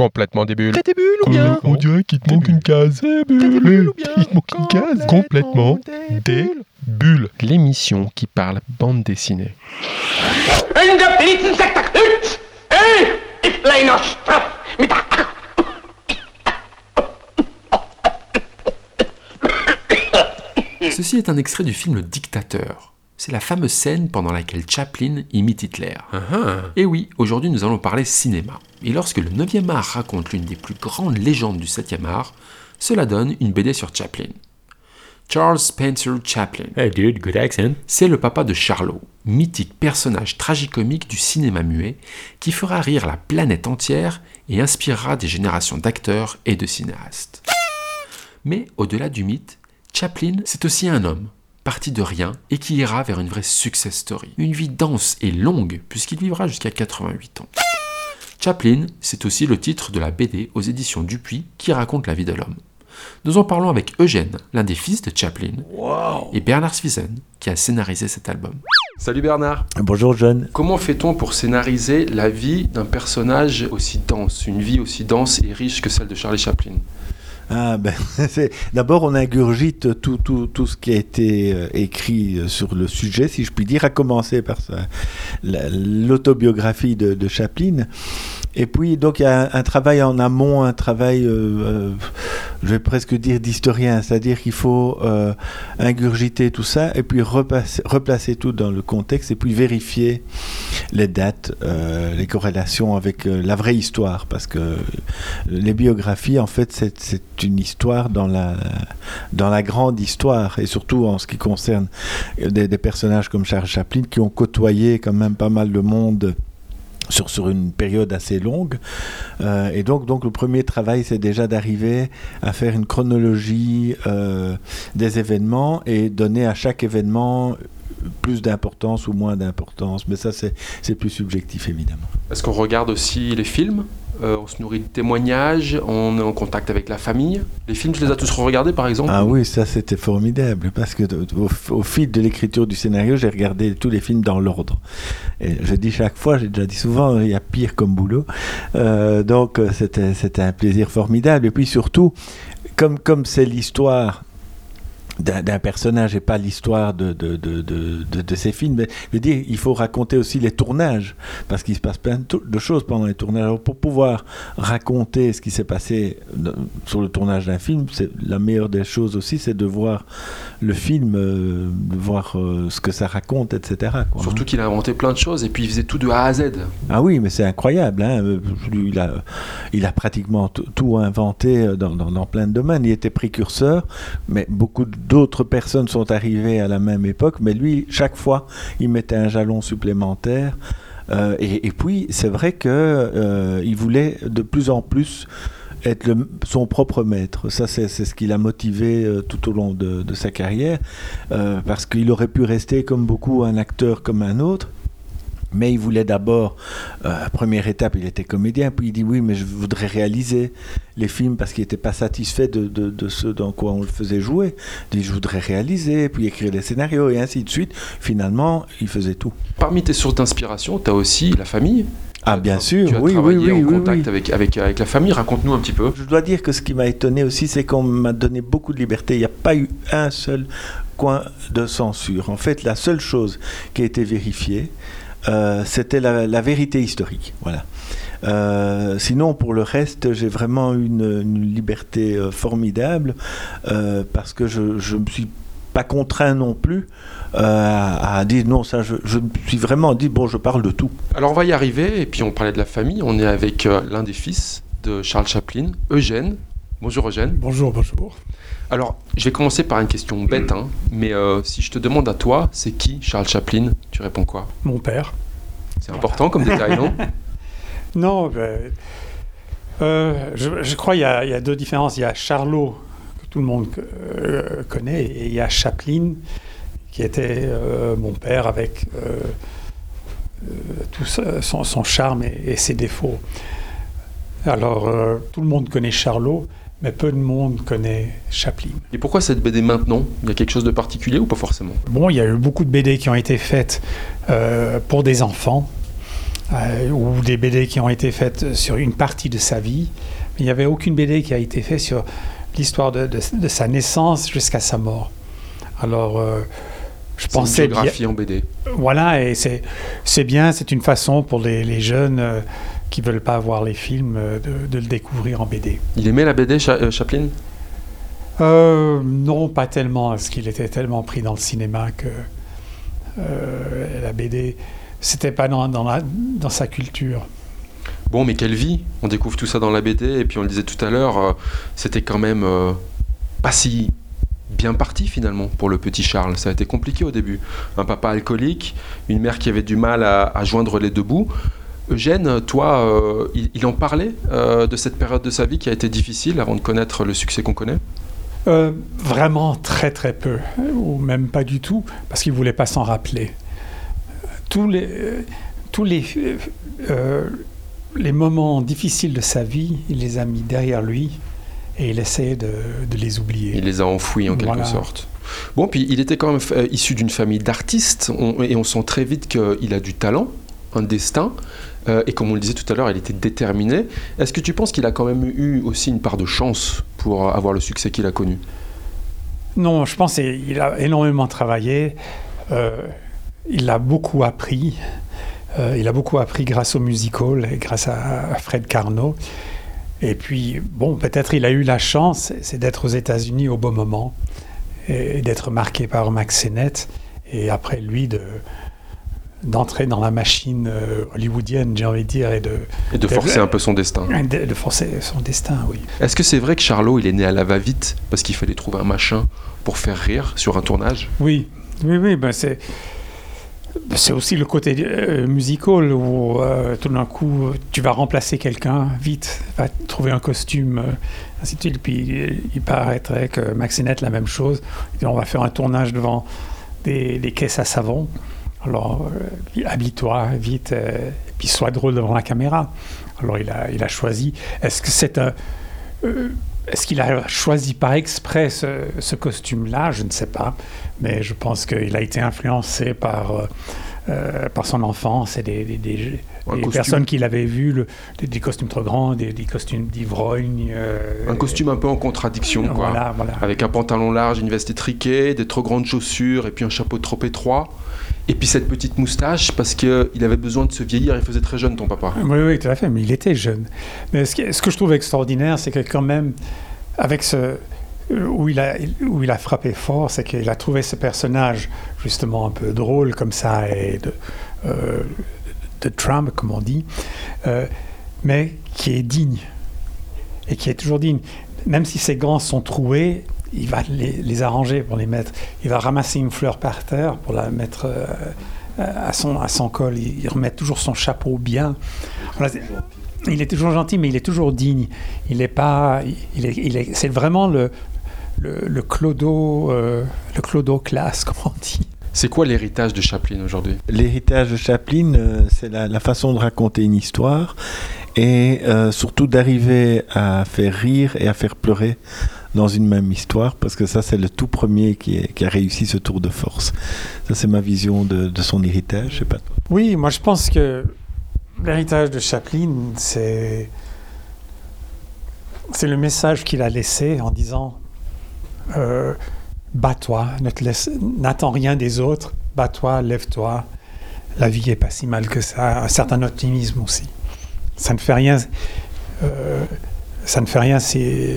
Complètement des bulles. T'as des bulles ou bien On dirait qu'il te manque une case. Des bulles ou bien Il te manque une case. Complètement des bulles. L'émission qui parle bande dessinée. Ceci est un extrait du film Le Dictateur. C'est la fameuse scène pendant laquelle Chaplin imite Hitler. Et oui, aujourd'hui nous allons parler cinéma. Et lorsque le 9e art raconte l'une des plus grandes légendes du 7e art, cela donne une BD sur Chaplin. Charles Spencer Chaplin. Hey dude, good accent. C'est le papa de Charlot, mythique personnage tragicomique du cinéma muet qui fera rire la planète entière et inspirera des générations d'acteurs et de cinéastes. Mais au-delà du mythe, Chaplin, c'est aussi un homme, parti de rien et qui ira vers une vraie success story. Une vie dense et longue puisqu'il vivra jusqu'à 88 ans. Chaplin, c'est aussi le titre de la BD aux éditions Dupuis qui raconte la vie de l'homme. Nous en parlons avec Eugène, l'un des fils de Chaplin, et Bernard Swiesen, qui a scénarisé cet album. Salut Bernard. Bonjour John. Comment fait-on pour scénariser la vie d'un personnage aussi dense, une vie aussi dense et riche que celle de Charlie Chaplin? Ah ben, d'abord on ingurgite tout, tout, tout ce qui a été euh, écrit euh, sur le sujet, si je puis dire, à commencer par l'autobiographie de Chaplin. Et puis donc il y a un, travail en amont, un travail, euh, euh, je vais presque dire d'historien, c'est-à-dire qu'il faut euh, ingurgiter tout ça et puis replacer tout dans le contexte et puis vérifier les dates, les corrélations avec la vraie histoire, parce que les biographies, en fait, c'est une histoire dans la, dans la grande histoire, et surtout en ce qui concerne des, des personnages comme Charles Chaplin qui ont côtoyé quand même pas mal de monde sur, sur une période assez longue. Euh, et donc, donc, le premier travail, c'est déjà d'arriver à faire une chronologie euh, des événements et donner à chaque événement plus d'importance ou moins d'importance. Mais ça, c'est c'est plus subjectif, évidemment. Est-ce qu'on regarde aussi les films? Euh, On se nourrit de témoignages On est en contact avec la famille Les films, tu les as tous regardés par exemple Ah oui, ça c'était formidable parce que au, fil de l'écriture du scénario, j'ai regardé tous les films dans l'ordre. Et je dis chaque fois, j'ai déjà dit souvent, il y a pire comme boulot. Euh, donc euh, c'était un plaisir formidable. Et puis surtout, comme c'est l'histoire d'un personnage et pas l'histoire de, de, de, de, de- de ces films. Mais je veux dire, il faut raconter aussi les tournages, parce qu'il se passe plein de, de choses pendant les tournages. Alors, pour pouvoir raconter ce qui s'est passé dans- sur le tournage d'un film, c'est la meilleure des choses aussi, c'est de voir le film, euh, de voir euh, ce que ça raconte, etc. quoi, Surtout qu'il a inventé plein de choses et puis il faisait tout de A à Z. ah oui, mais c'est incroyable. Hein. euh, Il, a, il a pratiquement tout, inventé euh, dans, dans- dans plein de domaines. Il était précurseur, mais beaucoup d'autres personnes sont arrivées à la même époque. Mais lui, chaque fois, il mettait un jalon supplémentaire. Euh, et, puis, c'est vrai que euh, voulait de plus en plus être son propre maître. Ça, c'est ce qui l'a motivé euh, tout au long de, sa carrière, parce qu'il aurait pu rester comme beaucoup un acteur comme un autre. Mais il voulait d'abord, euh, première étape, il était comédien, puis il dit oui, mais je voudrais réaliser les films parce qu'il n'était pas satisfait de, de, de ce dans quoi on le faisait jouer. Il dit je voudrais réaliser, puis écrire les scénarios et ainsi de suite. Finalement, il faisait tout. Parmi tes sources d'inspiration, tu as aussi la famille. Ah bien sûr, Tu as oui, oui, travaillé oui, en oui, contact oui. Avec, avec, avec la famille. Raconte-nous un petit peu. Je dois dire que ce qui m'a étonné aussi, c'est qu'on m'a donné beaucoup de liberté. Il n'y a pas eu un seul coin de censure. En fait, la seule chose qui a été vérifiée, euh, c'était la, vérité historique. Voilà. Euh, sinon, pour le reste, j'ai vraiment une, une liberté euh, formidable parce que je ne me suis pas contraint non plus à, dire non, ça, je, je me suis vraiment dit, bon, je parle de tout. Alors on va y arriver. Et puis on parlait de la famille. On est avec l'un des fils de Charles Chaplin, Eugène. Bonjour Eugène. Bonjour, bonjour. Alors, je vais commencer par une question bête, hein, mais euh, si je te demande à toi, c'est qui Charles Chaplin Tu réponds quoi? Mon père. C'est important comme détail, non? Non, ben, euh, je, je crois qu'il y, y a deux différences. Il y a Charlot, que tout le monde euh, connaît, et il y a Chaplin, qui était mon père avec tout son, son charme et, et ses défauts. Alors, euh, tout le monde connaît Charlot, mais peu de monde connaît Chaplin. Et pourquoi cette BD maintenant? Il y a quelque chose de particulier ou pas forcément? Bon, il y a eu beaucoup de BD qui ont été faites euh, pour des enfants. euh, ou des BD qui ont été faites sur une partie de sa vie. Mais il n'y avait aucune BD qui a été faite sur l'histoire de, de- de sa naissance jusqu'à sa mort. Alors, je C'est une pensais bien- biographie en BD. voilà, et c'est c'est bien, c'est une façon pour les, les jeunes qui veulent pas voir les films euh, de, de le découvrir en BD. Il aimait la BD, Cha- euh, Chaplin? Euh, non, pas tellement, parce qu'il était tellement pris dans le cinéma que euh, la BD, c'était pas dans, dans, la- dans sa culture. Bon, mais quelle vie? On découvre tout ça dans la BD, et puis on le disait tout à l'heure, euh, c'était quand même pas si bien parti finalement pour le petit Charles. Ça a été compliqué au début. Un papa alcoolique, une mère qui avait du mal à, à joindre les deux bouts. Eugène, toi, euh, il, il en parlait euh, de cette période de sa vie qui a été difficile avant de connaître le succès qu'on connaît? Euh, vraiment très très peu, ou même pas du tout, parce qu'il voulait pas s'en rappeler. Tous les, tous les, les moments difficiles de sa vie, il les a mis derrière lui et il essayait de, de les oublier. Il les a enfouis en quelque sorte. Bon, puis il était quand même issu d'une famille d'artistes, et on sent très vite qu'il a du talent, un destin, euh, et comme on le disait tout à l'heure, il était déterminé. Est-ce que tu penses qu'il a quand même eu aussi une part de chance pour avoir le succès qu'il a connu? Non, je pense qu'il a énormément travaillé. euh, il a beaucoup appris. Euh, il a beaucoup appris grâce au musical et grâce à, Fred Carnot. Et puis, bon, peut-être il a eu la chance, c'est d'être aux États-Unis au bon moment et d'être marqué par Max Sennett. Et après, lui, de d'entrer dans la machine euh, hollywoodienne, j'ai envie de dire, et de, Et de C'est forcer un peu son destin. de, de forcer son destin, oui. Est-ce que c'est vrai que Charlot, il est né à la va-vite parce qu'il fallait trouver un machin pour faire rire sur un tournage? Oui, oui, oui, ben c'est. C'est aussi le côté euh, musical où euh, tout d'un coup tu vas remplacer quelqu'un vite, va trouver un costume, ainsi de suite. Puis il paraîtrait que Maxinette la même chose. On va faire un tournage devant des, des caisses à savon. Alors euh, habille-toi vite, euh, et puis sois drôle devant la caméra. Alors il a, il a choisi. Est-ce que c'est un euh, est-ce qu'il a choisi par exprès ce, costume-là? Je ne sais pas. Mais je pense qu'il a été influencé par, euh, par son enfance et des, des- personnes qu'il avait vues, le- des, costumes trop grands, des, costumes d'ivrogne. euh, Un costume un peu en contradiction, quoi. Voilà, voilà. Avec un pantalon large, une veste étriquée, des trop grandes chaussures et puis un chapeau trop étroit. Et puis cette petite moustache parce qu'il avait besoin de se vieillir. Il faisait très jeune, ton papa. Oui, oui, tout à fait, mais il était jeune. Mais ce, qui- ce que je trouve extraordinaire, c'est que quand même, avec ce... Où il, a, où il a frappé fort, c'est qu'il a trouvé ce personnage justement un peu drôle comme ça, et de, euh, de Trump, comme on dit, euh, mais qui est digne. Et qui est toujours digne. Même si ses gants sont troués, il va les, les arranger pour les mettre. Il va ramasser une fleur par terre pour la mettre euh, à, son, à son col. Il, il remet toujours son chapeau bien. Il est toujours gentil, mais il est toujours digne. Il est pas. Il est, c'est vraiment le, le, le clodo, euh, le clodo classe, comme on dit. C'est quoi l'héritage de Chaplin aujourd'hui? L'héritage de Chaplin, euh, c'est la, la façon de raconter une histoire et euh, surtout d'arriver à faire rire et à faire pleurer dans une même histoire, parce que ça, c'est le tout premier qui, est- qui a réussi ce tour de force. Ça, c'est ma vision de, de son héritage. Je sais pas. toi. Oui, moi je pense que l'héritage de Chaplin, c'est c'est le message qu'il a laissé en disant euh, bats-toi, ne te laisse- n'attends rien des autres, bats-toi, lève-toi. La vie est pas si mal que ça. Un certain optimisme aussi. Ça ne fait rien. euh, ça ne fait rien si,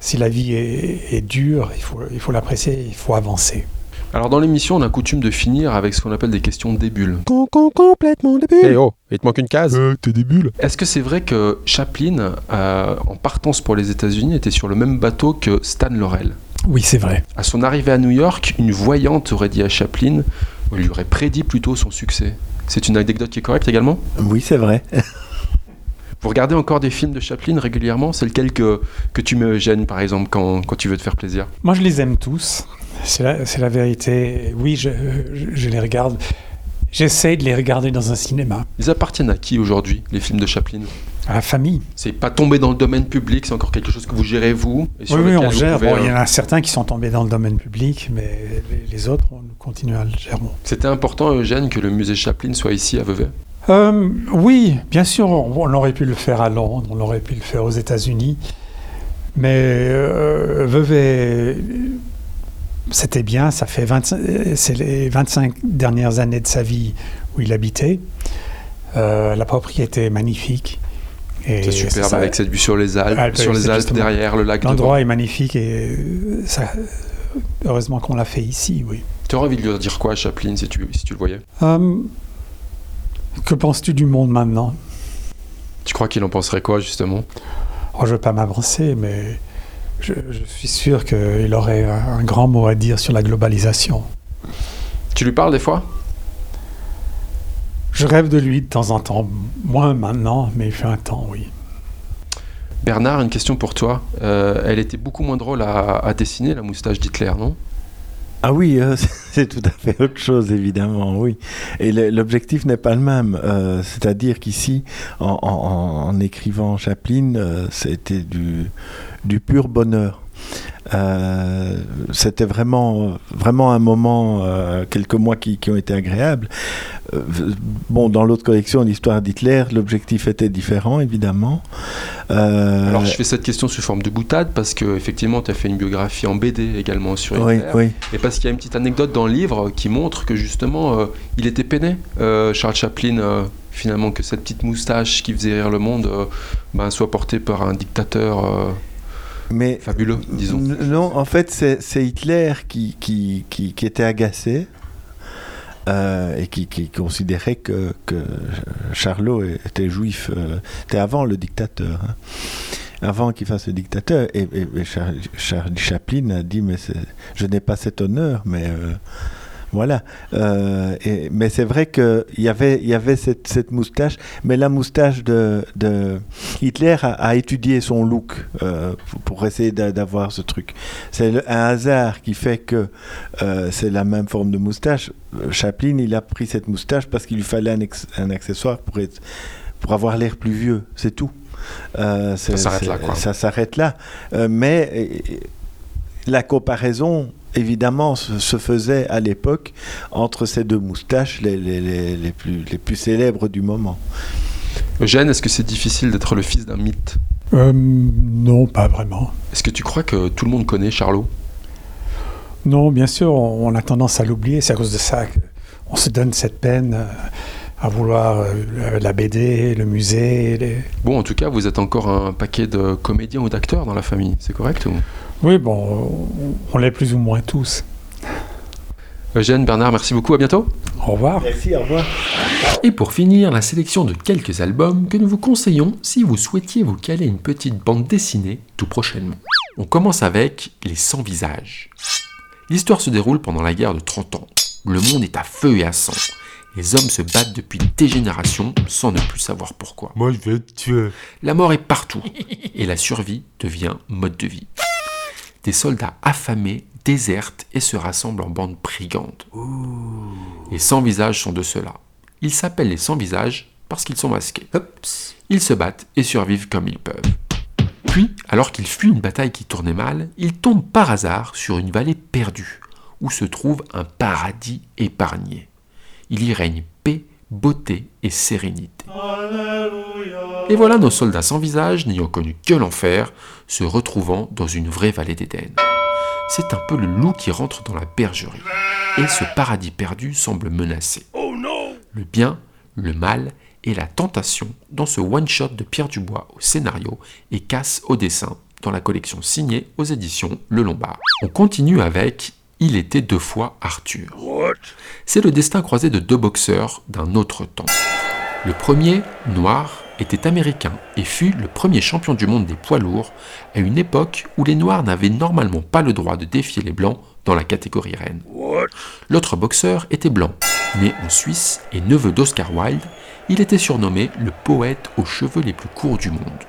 si la vie est, est dure. Il faut, il faut l'apprécier. Il faut avancer. Alors dans l'émission, on a coutume de finir avec ce qu'on appelle des questions débiles. complètement débile. Eh oh, il te manque une case. Euh, t'es débile. Est-ce que c'est vrai que Chaplin, euh, en partance pour les États-Unis, était sur le même bateau que Stan Laurel? Oui, c'est vrai. À son arrivée à New York, une voyante aurait dit à Chaplin, ou lui aurait prédit plutôt son succès. C'est une anecdote qui est correcte également? Oui, c'est vrai. Vous regardez encore des films de Chaplin régulièrement? C'est lequel que, que tu me gênes, par exemple, quand, quand tu veux te faire plaisir? Moi, je les aime tous. C'est la, la vérité. Oui, je, je- je les regarde. J'essaie de les regarder dans un cinéma. Ils appartiennent à qui aujourd'hui, les films de Chaplin? À la famille. C'est pas tombé dans le domaine public, c'est encore quelque chose que vous gérez vous et sur Oui, on vous gère. pouvez, Bon, il y euh, en a certains qui sont tombés dans le domaine public, mais les, autres, on continue à le gérer. C'était important, Eugène, que le musée Chaplin soit ici à Vevey Euh, oui, bien sûr, on, on aurait pu le faire à Londres, on aurait pu le faire aux États-Unis, mais euh, Vevey, c'était bien, ça fait 25, c'est les 25 dernières années de sa vie où il habitait. Euh, la propriété est magnifique. C'est superbe avec cette vue sur les Alpes, Alpes, sur les Alpes derrière le lac. L'endroit est magnifique et euh, ça, heureusement qu'on l'a fait ici, oui. Tu aurais envie de lui dire quoi Chaplin si tu, si tu le voyais? Euh, que penses-tu du monde maintenant? Tu crois qu'il en penserait quoi justement? Oh, Je ne veux pas m'avancer, mais je, je suis sûr qu'il aurait un, un grand mot à dire sur la globalisation. Tu lui parles des fois? Je rêve de lui de temps en temps, moins maintenant, mais il fait un temps, oui. Bernard, une question pour toi. Euh, elle était beaucoup moins drôle à, à dessiner, la moustache d'Hitler, non? Ah oui, euh, c'est tout à fait autre chose, évidemment, oui. Et l'objectif n'est pas le même. euh, C'est-à-dire qu'ici, en, en- en- en écrivant Chaplin, euh, c'était du, du pur bonheur. Euh, C'était vraiment, vraiment un moment, euh, quelques mois qui, qui ont été agréables. Euh, bon, dans l'autre collection, l'histoire d'Hitler, l'objectif était différent, évidemment. Alors je fais cette question sous forme de boutade parce que effectivement tu as fait une biographie en BD également sur oui, Hitler. oui. Et parce qu'il y a une petite anecdote dans le livre qui montre que justement il était peiné, Charles Chaplin, finalement que cette petite moustache qui faisait rire le monde euh, ben, soit portée par un dictateur euh, Mais fabuleux, disons. Non, en fait, c'est Hitler qui, qui, qui, qui était agacé euh, et qui, qui considérait que, que Charlot était juif. euh, C'était avant le dictateur. hein. Avant qu'il fasse le dictateur. Et, et- et Char- Charlie Chaplin a dit Mais je n'ai pas cet honneur, mais. euh, voilà. Euh, et- mais c'est vrai qu'il y avait, il y avait cette, cette moustache, mais la moustache de, de Hitler a, a étudié son look euh, pour, essayer d'a- d'avoir ce truc. C'est un hasard qui fait que euh, c'est la même forme de moustache. Chaplin, il a pris cette moustache parce qu'il lui fallait un, accessoire pour, être, pour avoir l'air plus vieux, c'est tout. C'est- s'arrête là, quoi. Ça s'arrête là. Mais la comparaison, évidemment, se, se faisait à l'époque entre ces deux moustaches, les, les- les- les plus, les plus célèbres du moment. Eugène, est-ce que c'est difficile d'être le fils d'un mythe? Euh, non, pas vraiment. Est-ce que tu crois que tout le monde connaît Charlot? Non, bien sûr, on, a tendance à l'oublier. C'est à cause de ça qu'on se donne cette peine euh, à vouloir euh, la BD, le musée. les- Bon, en tout cas, vous êtes encore un paquet de comédiens ou d'acteurs dans la famille, c'est correct ou... Oui, bon, on, on l'est plus ou moins tous. Eugène, Bernard, merci beaucoup, à bientôt Au revoir. Merci, au revoir. Et pour finir, la sélection de quelques albums que nous vous conseillons si vous souhaitiez vous caler une petite bande dessinée tout prochainement. On commence avec Les Sans Visages. L'histoire se déroule pendant la guerre de 30 ans. Le monde est à feu et à sang. Les hommes se battent depuis des générations sans ne plus savoir pourquoi. Moi, je vais te tuer. La mort est partout et la survie devient mode de vie. Des soldats affamés désertent et se rassemblent en bandes brigandes. Les sans-visages sont de ceux-là. Ils s'appellent les sans-visages parce qu'ils sont masqués. Ils se battent et survivent comme ils peuvent. Puis, alors qu'ils fuient une bataille qui tournait mal, ils tombent par hasard sur une vallée perdue, où se trouve un paradis épargné. Il y règne beauté et sérénité. Et voilà nos soldats sans visage, n'ayant connu que l'enfer, se retrouvant dans une vraie vallée d'Éden. C'est un peu le loup qui rentre dans la bergerie. Et ce paradis perdu semble menacé. Le bien, le mal et la tentation dans ce one-shot de Pierre Dubois au scénario et Casse au dessin dans la collection signée aux éditions Le Lombard. On continue avec Il était deux fois Arthur. C'est le destin croisé de deux boxeurs d'un autre temps. Le premier, noir, était américain et fut le premier champion du monde des poids lourds à une époque où les noirs n'avaient normalement pas le droit de défier les blancs dans la catégorie reine. L'autre boxeur était blanc, né en Suisse et neveu d'Oscar Wilde, il était surnommé le poète aux cheveux les plus courts du monde,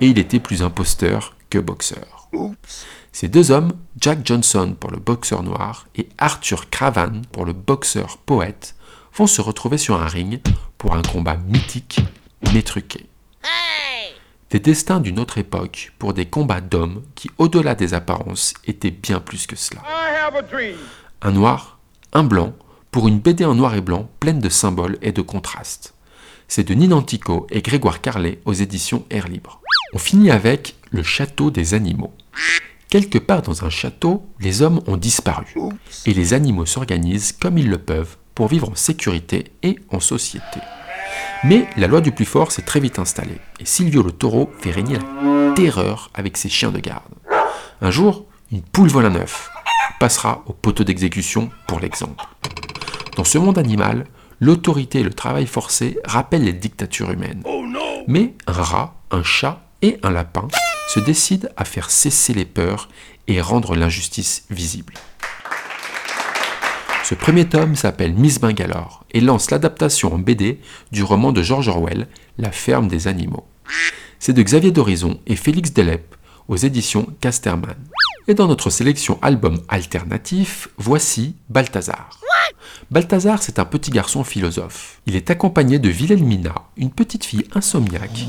et il était plus imposteur que boxeur. Ces deux hommes, Jack Johnson pour le boxeur noir et Arthur Cravan pour le boxeur poète, vont se retrouver sur un ring pour un combat mythique mais truqué. Des destins d'une autre époque pour des combats d'hommes qui, au-delà des apparences, étaient bien plus que cela. Un noir, un blanc, pour une BD en noir et blanc pleine de symboles et de contrastes. C'est de Ninantico et Grégoire Carlet aux éditions Air Libre. On finit avec Le château des animaux. Quelque part dans un château, les hommes ont disparu et les animaux s'organisent comme ils le peuvent pour vivre en sécurité et en société. Mais la loi du plus fort s'est très vite installée et Silvio le taureau fait régner la terreur avec ses chiens de garde. Un jour, une poule vole un œuf. Passera au poteau d'exécution pour l'exemple. Dans ce monde animal, l'autorité et le travail forcé rappellent les dictatures humaines. Mais un rat, un chat et un lapin se décident à faire cesser les peurs et rendre l'injustice visible. Ce premier tome s'appelle Miss Bangalore et lance l'adaptation en BD du roman de George Orwell, La ferme des animaux. C'est de Xavier Dorizon et Félix Delep aux éditions Casterman. Et dans notre sélection album alternatif, voici Balthazar. Balthazar, c'est un petit garçon philosophe. Il est accompagné de Wilhelmina, une petite fille insomniaque,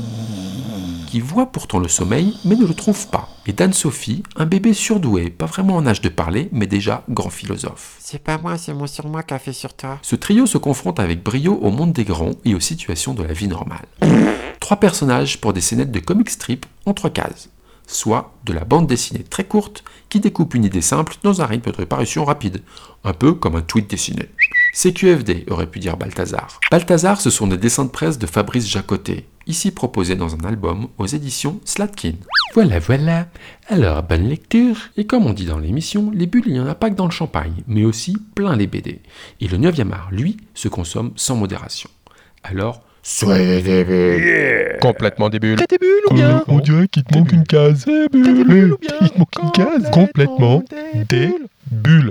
qui voit pourtant le sommeil, mais ne le trouve pas. Et d'Anne-Sophie, un bébé surdoué, pas vraiment en âge de parler, mais déjà grand philosophe. C'est pas moi, c'est mon sur moi qu'a fait sur toi. Ce trio se confronte avec brio au monde des grands et aux situations de la vie normale. Trois personnages pour des scénettes de comic strip en trois cases soit de la bande dessinée très courte qui découpe une idée simple dans un rythme de parution rapide, un peu comme un tweet dessiné. CQFD aurait pu dire Balthazar. Balthazar, ce sont des dessins de presse de Fabrice Jacotet, ici proposés dans un album aux éditions Slatkin. Voilà, voilà. Alors, bonne lecture. Et comme on dit dans l'émission, les bulles, il n'y en a pas que dans le champagne, mais aussi plein les BD. Et le 9e art, lui, se consomme sans modération. Alors, soyez des bulles. Complètement des bulles. T'as des bulles ou bien On dirait qu'il te manque une case. Eh, Hey, Il te manque une case. Complètement des bulles.